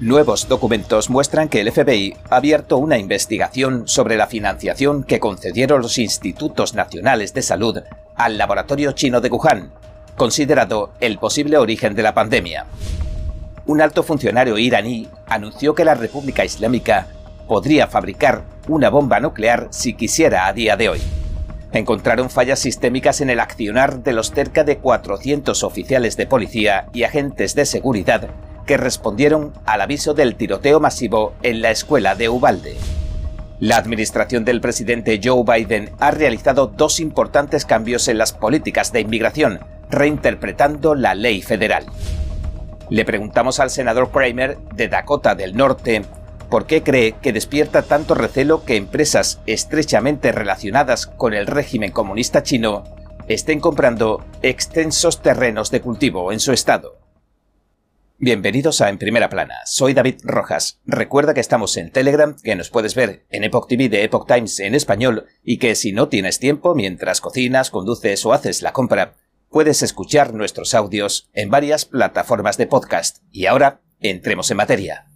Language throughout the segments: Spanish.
Nuevos documentos muestran que el FBI ha abierto una investigación sobre la financiación que concedieron los institutos nacionales de salud al laboratorio chino de Wuhan, considerado el posible origen de la pandemia. Un alto funcionario iraní anunció que la República Islámica podría fabricar una bomba nuclear si quisiera a día de hoy. Encontraron fallas sistémicas en el accionar de los cerca de 400 oficiales de policía y agentes de seguridad que respondieron al aviso del tiroteo masivo en la escuela de Ubalde. La administración del presidente Joe Biden ha realizado dos importantes cambios en las políticas de inmigración, reinterpretando la ley federal. Le preguntamos al senador Kramer de Dakota del Norte por qué cree que despierta tanto recelo que empresas estrechamente relacionadas con el régimen comunista chino estén comprando extensos terrenos de cultivo en su estado. Bienvenidos a En Primera Plana, soy David Rojas. Recuerda que estamos en Telegram, que nos puedes ver en Epoch TV de Epoch Times en español y que si no tienes tiempo mientras cocinas, conduces o haces la compra, puedes escuchar nuestros audios en varias plataformas de podcast. Y ahora, entremos en materia.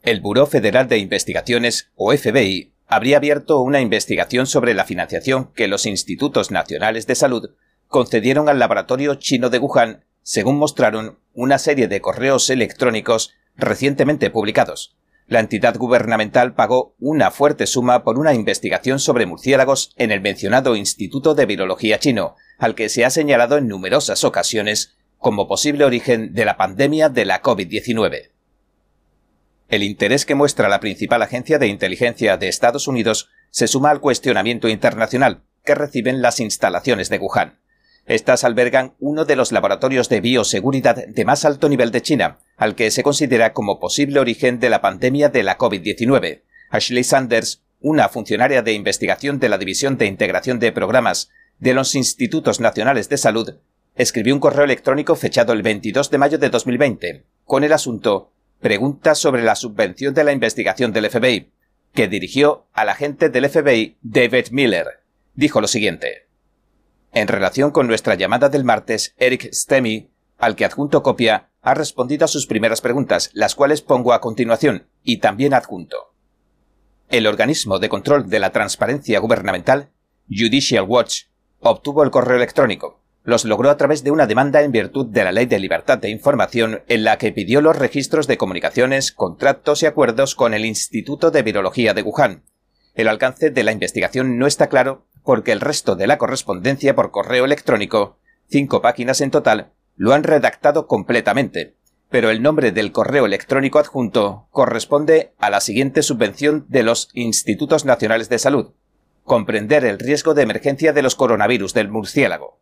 El Buró Federal de Investigaciones, o FBI, habría abierto una investigación sobre la financiación que los institutos nacionales de salud concedieron al laboratorio chino de Wuhan, según mostraron una serie de correos electrónicos recientemente publicados. La entidad gubernamental pagó una fuerte suma por una investigación sobre murciélagos en el mencionado Instituto de Virología chino, al que se ha señalado en numerosas ocasiones como posible origen de la pandemia de la COVID-19. El interés que muestra la principal agencia de inteligencia de Estados Unidos se suma al cuestionamiento internacional que reciben las instalaciones de Wuhan. Estas albergan uno de los laboratorios de bioseguridad de más alto nivel de China, al que se considera como posible origen de la pandemia de la COVID-19. Ashley Sanders, una funcionaria de investigación de la División de Integración de Programas de los Institutos Nacionales de Salud, escribió un correo electrónico fechado el 22 de mayo de 2020 con el asunto pregunta sobre la subvención de la investigación del FBI, que dirigió al agente del FBI David Miller. Dijo lo siguiente. En relación con nuestra llamada del martes, Eric Stemy, al que adjunto copia, ha respondido a sus primeras preguntas, las cuales pongo a continuación, y también adjunto. El organismo de control de la transparencia gubernamental, Judicial Watch, obtuvo el correo electrónico, los logró a través de una demanda en virtud de la Ley de Libertad de Información en la que pidió los registros de comunicaciones, contratos y acuerdos con el Instituto de Virología de Wuhan. El alcance de la investigación no está claro porque el resto de la correspondencia por correo electrónico, cinco páginas en total, lo han redactado completamente, pero el nombre del correo electrónico adjunto corresponde a la siguiente subvención de los Institutos Nacionales de Salud. Comprender el riesgo de emergencia de los coronavirus del murciélago.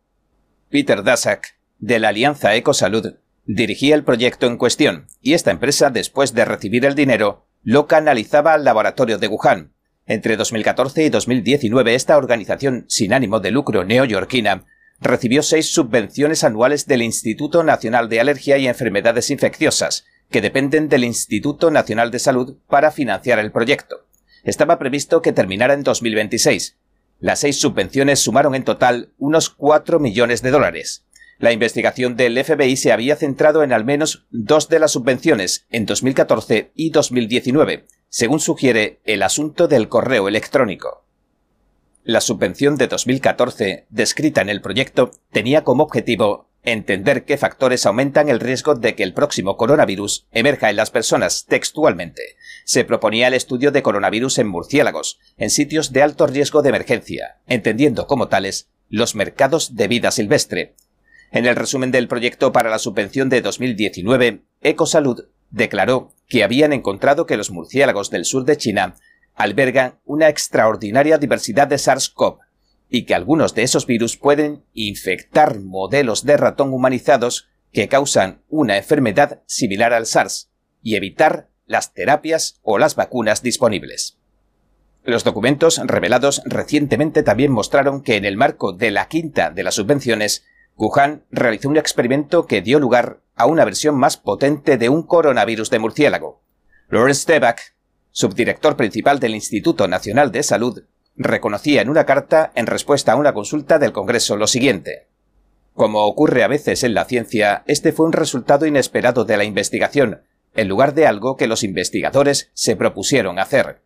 Peter Daszak, de la Alianza Ecosalud, dirigía el proyecto en cuestión, y esta empresa, después de recibir el dinero, lo canalizaba al laboratorio de Wuhan. Entre 2014 y 2019, esta organización sin ánimo de lucro neoyorquina recibió seis subvenciones anuales del Instituto Nacional de Alergia y Enfermedades Infecciosas, que dependen del Instituto Nacional de Salud para financiar el proyecto. Estaba previsto que terminara en 2026, las seis subvenciones sumaron en total unos 4 millones de dólares. La investigación del FBI se había centrado en al menos dos de las subvenciones en 2014 y 2019, según sugiere el asunto del correo electrónico. La subvención de 2014, descrita en el proyecto, tenía como objetivo entender qué factores aumentan el riesgo de que el próximo coronavirus emerja en las personas textualmente. Se proponía el estudio de coronavirus en murciélagos, en sitios de alto riesgo de emergencia, entendiendo como tales los mercados de vida silvestre. En el resumen del proyecto para la subvención de 2019, Ecosalud declaró que habían encontrado que los murciélagos del sur de China albergan una extraordinaria diversidad de SARS-CoV y que algunos de esos virus pueden infectar modelos de ratón humanizados que causan una enfermedad similar al SARS y evitar las terapias o las vacunas disponibles. Los documentos revelados recientemente también mostraron que en el marco de la quinta de las subvenciones, Wuhan realizó un experimento que dio lugar a una versión más potente de un coronavirus de murciélago. Lawrence Teback, subdirector principal del Instituto Nacional de Salud, reconocía en una carta en respuesta a una consulta del Congreso lo siguiente. Como ocurre a veces en la ciencia, este fue un resultado inesperado de la investigación, en lugar de algo que los investigadores se propusieron hacer.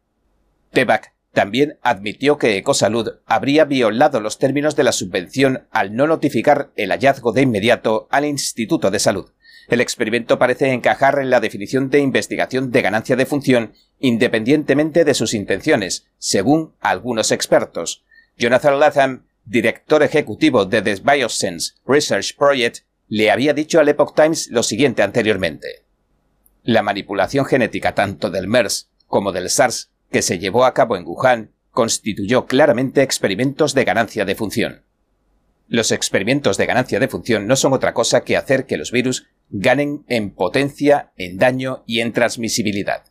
Tebac también admitió que Ecosalud habría violado los términos de la subvención al no notificar el hallazgo de inmediato al Instituto de Salud. El experimento parece encajar en la definición de investigación de ganancia de función independientemente de sus intenciones, según algunos expertos. Jonathan Latham, director ejecutivo de The Biosense Research Project, le había dicho al Epoch Times lo siguiente anteriormente. La manipulación genética tanto del MERS como del SARS que se llevó a cabo en Wuhan constituyó claramente experimentos de ganancia de función. Los experimentos de ganancia de función no son otra cosa que hacer que los virus ganen en potencia, en daño y en transmisibilidad.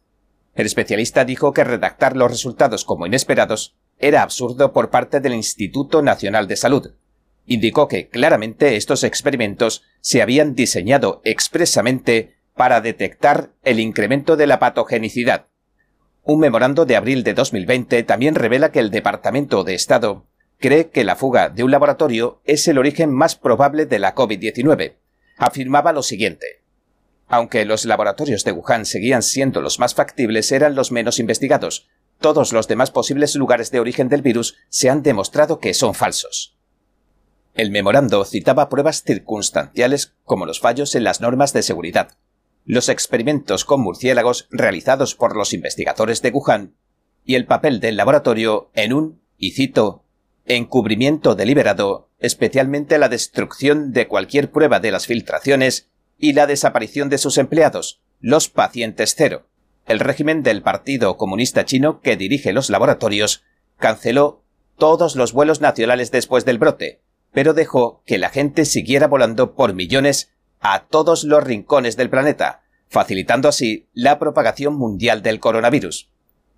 El especialista dijo que redactar los resultados como inesperados era absurdo por parte del Instituto Nacional de Salud. Indicó que claramente estos experimentos se habían diseñado expresamente para detectar el incremento de la patogenicidad, un memorando de abril de 2020 también revela que el Departamento de Estado cree que la fuga de un laboratorio es el origen más probable de la COVID-19. Afirmaba lo siguiente. Aunque los laboratorios de Wuhan seguían siendo los más factibles, eran los menos investigados. Todos los demás posibles lugares de origen del virus se han demostrado que son falsos. El memorando citaba pruebas circunstanciales como los fallos en las normas de seguridad, los experimentos con murciélagos realizados por los investigadores de Wuhan y el papel del laboratorio en un, y cito, encubrimiento deliberado, especialmente la destrucción de cualquier prueba de las filtraciones y la desaparición de sus empleados, los pacientes cero. El régimen del Partido Comunista Chino que dirige los laboratorios canceló todos los vuelos nacionales después del brote, pero dejó que la gente siguiera volando por millones a todos los rincones del planeta, facilitando así la propagación mundial del coronavirus.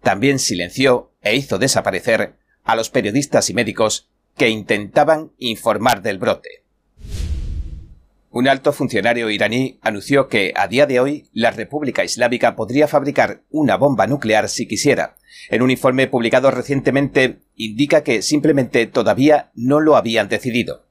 También silenció e hizo desaparecer a los periodistas y médicos que intentaban informar del brote. Un alto funcionario iraní anunció que a día de hoy la República Islámica podría fabricar una bomba nuclear si quisiera. En un informe publicado recientemente indica que simplemente todavía no lo habían decidido.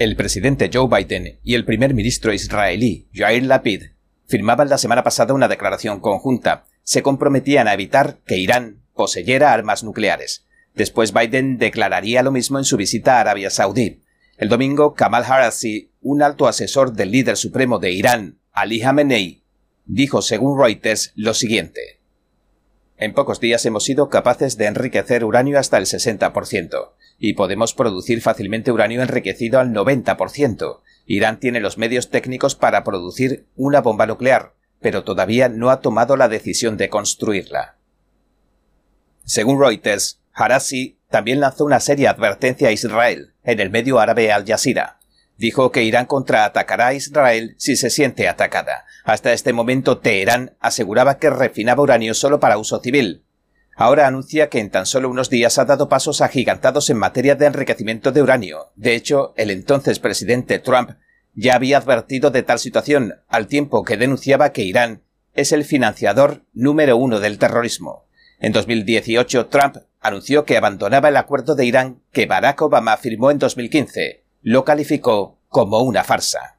El presidente Joe Biden y el primer ministro israelí Yair Lapid firmaban la semana pasada una declaración conjunta. Se comprometían a evitar que Irán poseyera armas nucleares. Después Biden declararía lo mismo en su visita a Arabia Saudí. El domingo, Kamal Harasi, un alto asesor del líder supremo de Irán, Ali Khamenei, dijo según Reuters lo siguiente. En pocos días hemos sido capaces de enriquecer uranio hasta el 60% y podemos producir fácilmente uranio enriquecido al 90%. Irán tiene los medios técnicos para producir una bomba nuclear, pero todavía no ha tomado la decisión de construirla. Según Reuters, Harasi también lanzó una seria advertencia a Israel en el medio árabe Al Jazeera. Dijo que Irán contraatacará a Israel si se siente atacada. Hasta este momento Teherán aseguraba que refinaba uranio solo para uso civil, ahora anuncia que en tan solo unos días ha dado pasos agigantados en materia de enriquecimiento de uranio. De hecho, el entonces presidente Trump ya había advertido de tal situación, al tiempo que denunciaba que Irán es el financiador número uno del terrorismo. En 2018, Trump anunció que abandonaba el acuerdo de Irán que Barack Obama firmó en 2015. Lo calificó como una farsa.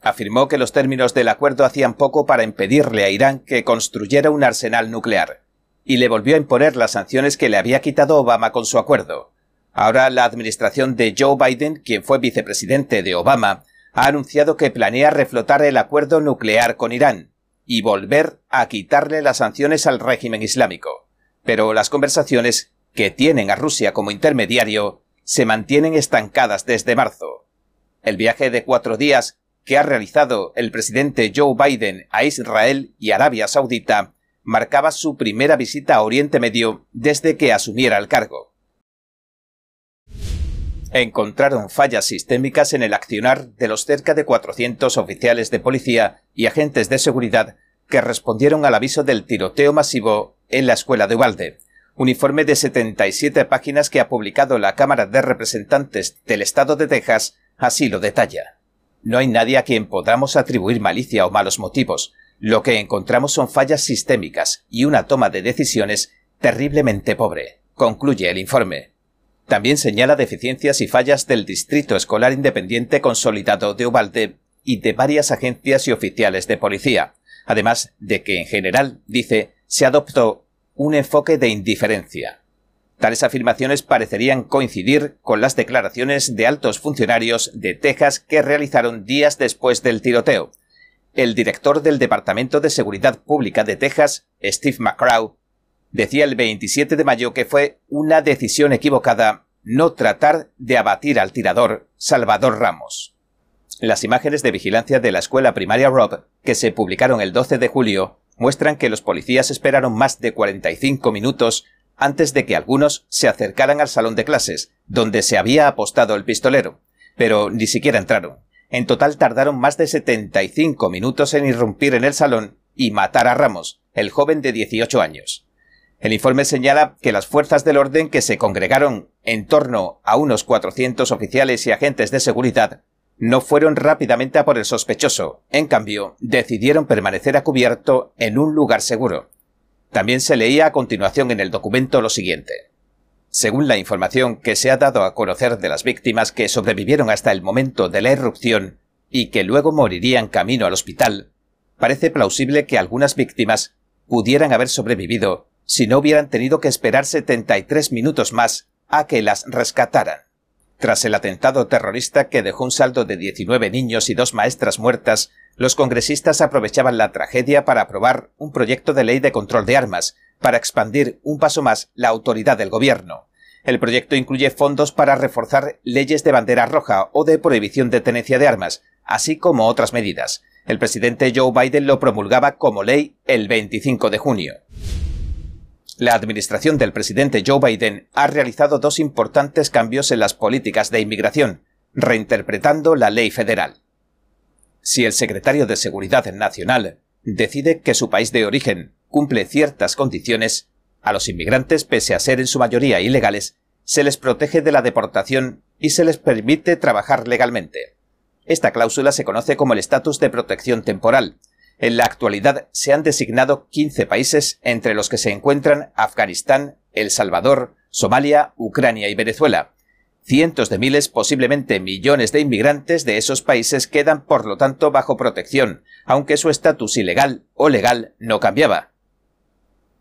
Afirmó que los términos del acuerdo hacían poco para impedirle a Irán que construyera un arsenal nuclear y le volvió a imponer las sanciones que le había quitado Obama con su acuerdo. Ahora la administración de Joe Biden, quien fue vicepresidente de Obama, ha anunciado que planea reflotar el acuerdo nuclear con Irán y volver a quitarle las sanciones al régimen islámico. Pero las conversaciones, que tienen a Rusia como intermediario, se mantienen estancadas desde marzo. El viaje de cuatro días que ha realizado el presidente Joe Biden a Israel y Arabia Saudita marcaba su primera visita a Oriente Medio desde que asumiera el cargo. Encontraron fallas sistémicas en el accionar de los cerca de 400 oficiales de policía y agentes de seguridad que respondieron al aviso del tiroteo masivo en la escuela de Ubalde. Un informe de 77 páginas que ha publicado la Cámara de Representantes del Estado de Texas así lo detalla. No hay nadie a quien podamos atribuir malicia o malos motivos, lo que encontramos son fallas sistémicas y una toma de decisiones terriblemente pobre, concluye el informe. También señala deficiencias y fallas del Distrito Escolar Independiente Consolidado de Ubalde y de varias agencias y oficiales de policía, además de que en general, dice, se adoptó un enfoque de indiferencia. Tales afirmaciones parecerían coincidir con las declaraciones de altos funcionarios de Texas que realizaron días después del tiroteo. El director del Departamento de Seguridad Pública de Texas, Steve McCraw, decía el 27 de mayo que fue una decisión equivocada no tratar de abatir al tirador Salvador Ramos. Las imágenes de vigilancia de la escuela primaria Rob, que se publicaron el 12 de julio, muestran que los policías esperaron más de 45 minutos antes de que algunos se acercaran al salón de clases, donde se había apostado el pistolero, pero ni siquiera entraron. En total tardaron más de 75 minutos en irrumpir en el salón y matar a Ramos, el joven de 18 años. El informe señala que las fuerzas del orden que se congregaron en torno a unos 400 oficiales y agentes de seguridad no fueron rápidamente a por el sospechoso, en cambio, decidieron permanecer a cubierto en un lugar seguro. También se leía a continuación en el documento lo siguiente. Según la información que se ha dado a conocer de las víctimas que sobrevivieron hasta el momento de la erupción y que luego morirían camino al hospital, parece plausible que algunas víctimas pudieran haber sobrevivido si no hubieran tenido que esperar 73 minutos más a que las rescataran. Tras el atentado terrorista que dejó un saldo de 19 niños y dos maestras muertas, los congresistas aprovechaban la tragedia para aprobar un proyecto de ley de control de armas, para expandir un paso más la autoridad del gobierno. El proyecto incluye fondos para reforzar leyes de bandera roja o de prohibición de tenencia de armas, así como otras medidas. El presidente Joe Biden lo promulgaba como ley el 25 de junio. La administración del presidente Joe Biden ha realizado dos importantes cambios en las políticas de inmigración, reinterpretando la ley federal. Si el secretario de Seguridad Nacional decide que su país de origen cumple ciertas condiciones, a los inmigrantes, pese a ser en su mayoría ilegales, se les protege de la deportación y se les permite trabajar legalmente. Esta cláusula se conoce como el estatus de protección temporal. En la actualidad se han designado 15 países entre los que se encuentran Afganistán, El Salvador, Somalia, Ucrania y Venezuela. Cientos de miles, posiblemente millones de inmigrantes de esos países quedan por lo tanto bajo protección, aunque su estatus ilegal o legal no cambiaba.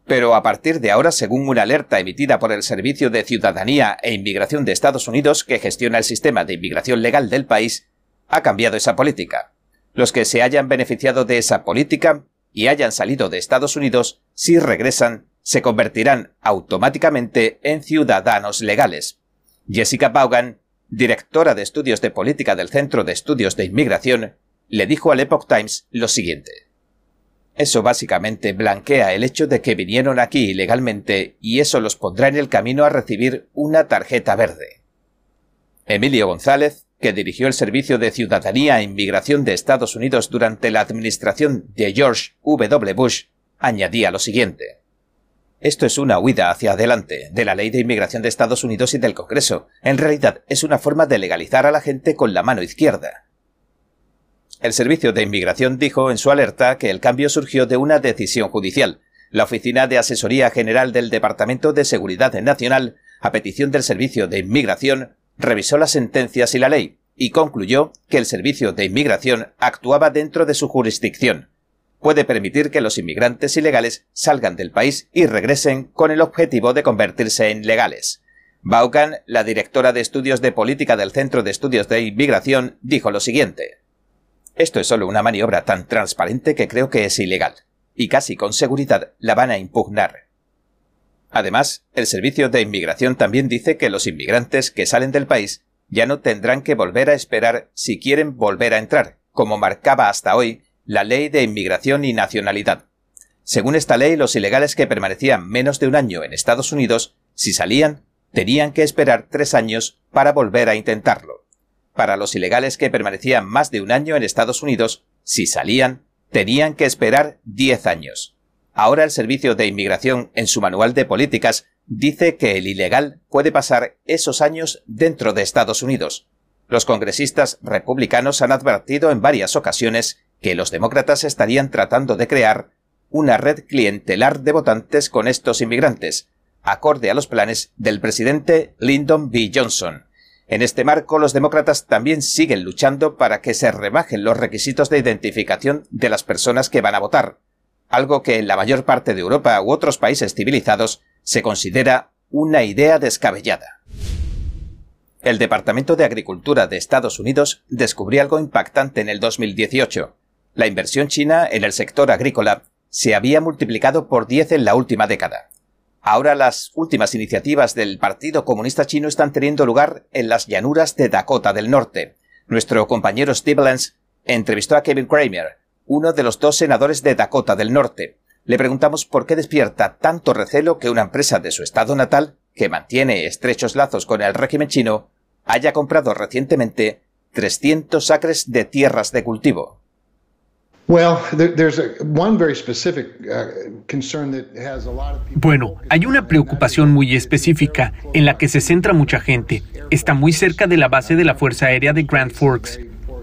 Pero a partir de ahora, según una alerta emitida por el Servicio de Ciudadanía e Inmigración de Estados Unidos, que gestiona el sistema de inmigración legal del país, ha cambiado esa política. Los que se hayan beneficiado de esa política y hayan salido de Estados Unidos, si regresan, se convertirán automáticamente en ciudadanos legales. Jessica Vaughan, directora de estudios de política del Centro de Estudios de Inmigración, le dijo al Epoch Times lo siguiente. Eso básicamente blanquea el hecho de que vinieron aquí ilegalmente y eso los pondrá en el camino a recibir una tarjeta verde. Emilio González, que dirigió el Servicio de Ciudadanía e Inmigración de Estados Unidos durante la administración de George W. Bush, añadía lo siguiente. Esto es una huida hacia adelante de la ley de inmigración de Estados Unidos y del Congreso. En realidad es una forma de legalizar a la gente con la mano izquierda. El Servicio de Inmigración dijo en su alerta que el cambio surgió de una decisión judicial. La Oficina de Asesoría General del Departamento de Seguridad Nacional, a petición del Servicio de Inmigración, revisó las sentencias y la ley, y concluyó que el Servicio de Inmigración actuaba dentro de su jurisdicción. Puede permitir que los inmigrantes ilegales salgan del país y regresen con el objetivo de convertirse en legales. Vaughan, la directora de estudios de política del Centro de Estudios de Inmigración, dijo lo siguiente. Esto es solo una maniobra tan transparente que creo que es ilegal, y casi con seguridad la van a impugnar. Además, el Servicio de Inmigración también dice que los inmigrantes que salen del país ya no tendrán que volver a esperar si quieren volver a entrar, como marcaba hasta hoy la Ley de Inmigración y Nacionalidad. Según esta ley, los ilegales que permanecían menos de un año en Estados Unidos, si salían, tenían que esperar tres años para volver a intentarlo. Para los ilegales que permanecían más de un año en Estados Unidos, si salían, tenían que esperar diez años. Ahora el Servicio de Inmigración, en su manual de políticas, dice que el ilegal puede pasar esos años dentro de Estados Unidos. Los congresistas republicanos han advertido en varias ocasiones que los demócratas estarían tratando de crear una red clientelar de votantes con estos inmigrantes, acorde a los planes del presidente Lyndon B. Johnson. En este marco, los demócratas también siguen luchando para que se rebajen los requisitos de identificación de las personas que van a votar, algo que en la mayor parte de Europa u otros países civilizados se considera una idea descabellada. El Departamento de Agricultura de Estados Unidos descubrió algo impactante en el 2018. La inversión china en el sector agrícola se había multiplicado por 10 en la última década. Ahora las últimas iniciativas del Partido Comunista Chino están teniendo lugar en las llanuras de Dakota del Norte. Nuestro compañero Steve Lenz entrevistó a Kevin Kramer, uno de los dos senadores de Dakota del Norte. Le preguntamos por qué despierta tanto recelo que una empresa de su estado natal, que mantiene estrechos lazos con el régimen chino, haya comprado recientemente 300 acres de tierras de cultivo. Bueno, hay una preocupación muy específica en la que se centra mucha gente. Está muy cerca de la base de la Fuerza Aérea de Grand Forks.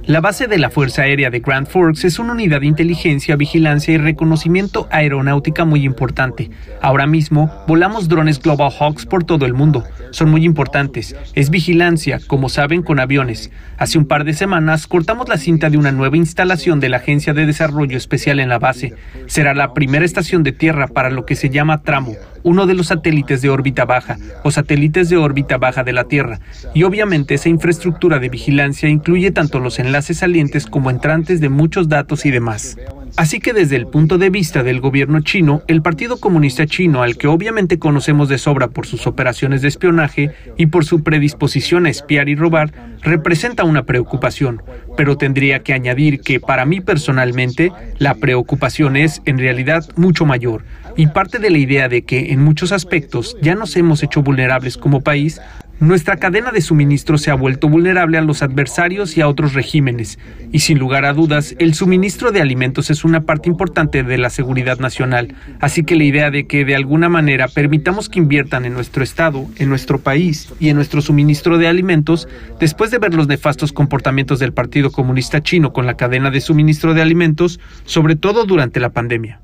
La base de la Fuerza Aérea de Grand Forks es una unidad de inteligencia, vigilancia y reconocimiento aeronáutica muy importante. Ahora mismo volamos drones Global Hawks por todo el mundo. Son muy importantes. Es vigilancia, como saben, con aviones. Hace un par de semanas cortamos la cinta de una nueva instalación de la Agencia de Desarrollo Especial en la base. Será la primera estación de tierra para lo que se llama tramo, uno de los satélites de órbita baja o satélites de órbita baja de la Tierra. Y obviamente esa infraestructura de vigilancia incluye tanto los enlaces salientes como entrantes de muchos datos y demás. Así que desde el punto de vista del gobierno chino, el Partido Comunista Chino, al que obviamente conocemos de sobra por sus operaciones de espionaje y por su predisposición a espiar y robar, representa una preocupación. Pero tendría que añadir que para mí personalmente, la preocupación es en realidad mucho mayor y parte de la idea de que en muchos aspectos ya nos hemos hecho vulnerables como país nuestra cadena de suministro se ha vuelto vulnerable a los adversarios y a otros regímenes, y sin lugar a dudas, el suministro de alimentos es una parte importante de la seguridad nacional, así que la idea de que de alguna manera permitamos que inviertan en nuestro Estado, en nuestro país y en nuestro suministro de alimentos, después de ver los nefastos comportamientos del Partido Comunista Chino con la cadena de suministro de alimentos, sobre todo durante la pandemia.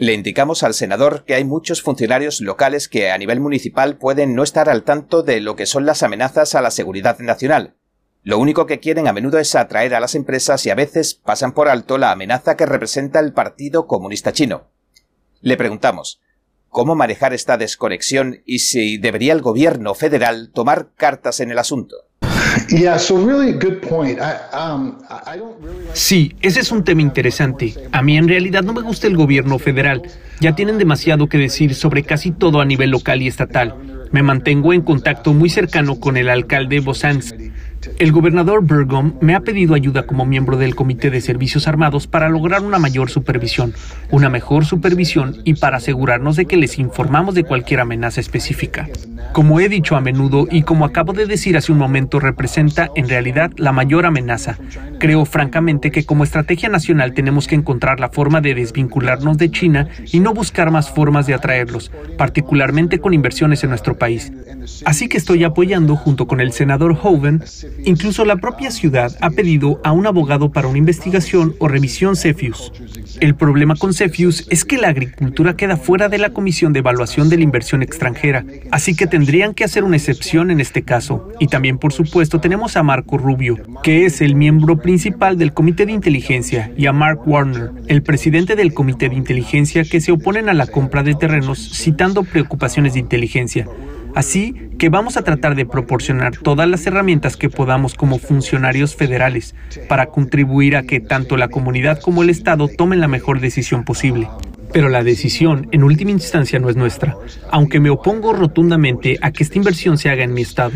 Le indicamos al senador que hay muchos funcionarios locales que a nivel municipal pueden no estar al tanto de lo que son las amenazas a la seguridad nacional. Lo único que quieren a menudo es atraer a las empresas y a veces pasan por alto la amenaza que representa el Partido Comunista Chino. Le preguntamos, ¿cómo manejar esta desconexión y si debería el gobierno federal tomar cartas en el asunto? Sí, ese es un tema interesante. A mí en realidad no me gusta el gobierno federal. Ya tienen demasiado que decir sobre casi todo a nivel local y estatal. Me mantengo en contacto muy cercano con el alcalde Bosans el gobernador Burgum me ha pedido ayuda como miembro del Comité de Servicios Armados para lograr una mayor supervisión, una mejor supervisión y para asegurarnos de que les informamos de cualquier amenaza específica. Como he dicho a menudo y como acabo de decir hace un momento, representa en realidad la mayor amenaza. Creo francamente que como estrategia nacional tenemos que encontrar la forma de desvincularnos de China y no buscar más formas de atraerlos, particularmente con inversiones en nuestro país. Así que estoy apoyando junto con el senador Hoven Incluso la propia ciudad ha pedido a un abogado para una investigación o revisión CEFIUS. El problema con CEFIUS es que la agricultura queda fuera de la Comisión de Evaluación de la Inversión Extranjera, así que tendrían que hacer una excepción en este caso. Y también, por supuesto, tenemos a Marco Rubio, que es el miembro principal del Comité de Inteligencia, y a Mark Warner, el presidente del Comité de Inteligencia, que se oponen a la compra de terrenos citando preocupaciones de inteligencia. Así que vamos a tratar de proporcionar todas las herramientas que podamos como funcionarios federales para contribuir a que tanto la comunidad como el Estado tomen la mejor decisión posible. Pero la decisión, en última instancia, no es nuestra, aunque me opongo rotundamente a que esta inversión se haga en mi estado.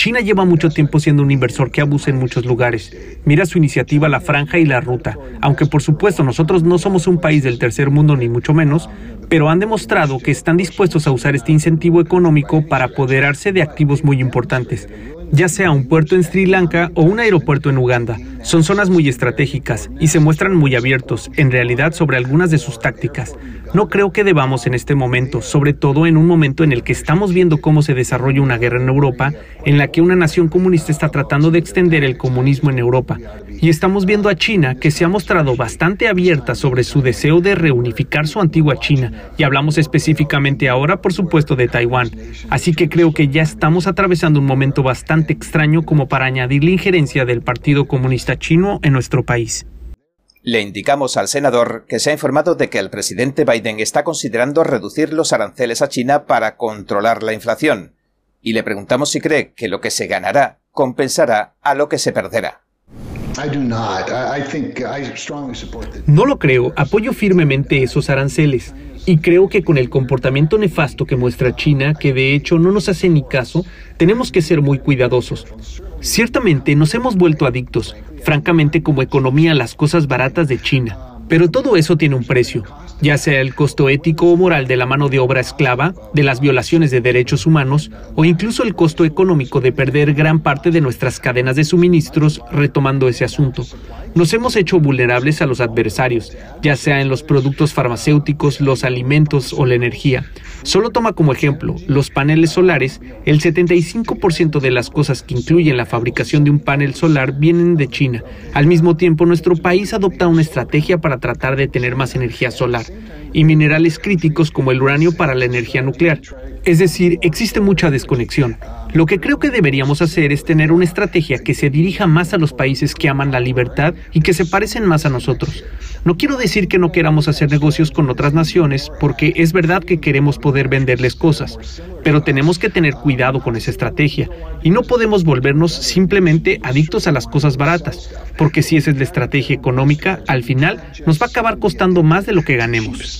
China lleva mucho tiempo siendo un inversor que abusa en muchos lugares. Mira su iniciativa La Franja y la Ruta. Aunque por supuesto nosotros no somos un país del tercer mundo ni mucho menos, pero han demostrado que están dispuestos a usar este incentivo económico para apoderarse de activos muy importantes, ya sea un puerto en Sri Lanka o un aeropuerto en Uganda. Son zonas muy estratégicas y se muestran muy abiertos, en realidad, sobre algunas de sus tácticas. No creo que debamos en este momento, sobre todo en un momento en el que estamos viendo cómo se desarrolla una guerra en Europa, en la que una nación comunista está tratando de extender el comunismo en Europa. Y estamos viendo a China, que se ha mostrado bastante abierta sobre su deseo de reunificar su antigua China, y hablamos específicamente ahora, por supuesto, de Taiwán. Así que creo que ya estamos atravesando un momento bastante extraño como para añadir la injerencia del Partido Comunista Chino en nuestro país. Le indicamos al senador que se ha informado de que el presidente Biden está considerando reducir los aranceles a China para controlar la inflación, y le preguntamos si cree que lo que se ganará compensará a lo que se perderá. No lo creo, apoyo firmemente esos aranceles. Y creo que con el comportamiento nefasto que muestra China, que de hecho no nos hace ni caso, tenemos que ser muy cuidadosos. Ciertamente nos hemos vuelto adictos, francamente como economía a las cosas baratas de China. Pero todo eso tiene un precio, ya sea el costo ético o moral de la mano de obra esclava, de las violaciones de derechos humanos o incluso el costo económico de perder gran parte de nuestras cadenas de suministros retomando ese asunto. Nos hemos hecho vulnerables a los adversarios, ya sea en los productos farmacéuticos, los alimentos o la energía. Solo toma como ejemplo los paneles solares, el 75% de las cosas que incluyen la fabricación de un panel solar vienen de China. Al mismo tiempo, nuestro país adopta una estrategia para tratar de tener más energía solar y minerales críticos como el uranio para la energía nuclear. Es decir, existe mucha desconexión. Lo que creo que deberíamos hacer es tener una estrategia que se dirija más a los países que aman la libertad y que se parecen más a nosotros. No quiero decir que no queramos hacer negocios con otras naciones, porque es verdad que queremos poder venderles cosas, pero tenemos que tener cuidado con esa estrategia y no podemos volvernos simplemente adictos a las cosas baratas, porque si esa es la estrategia económica, al final nos va a acabar costando más de lo que ganemos.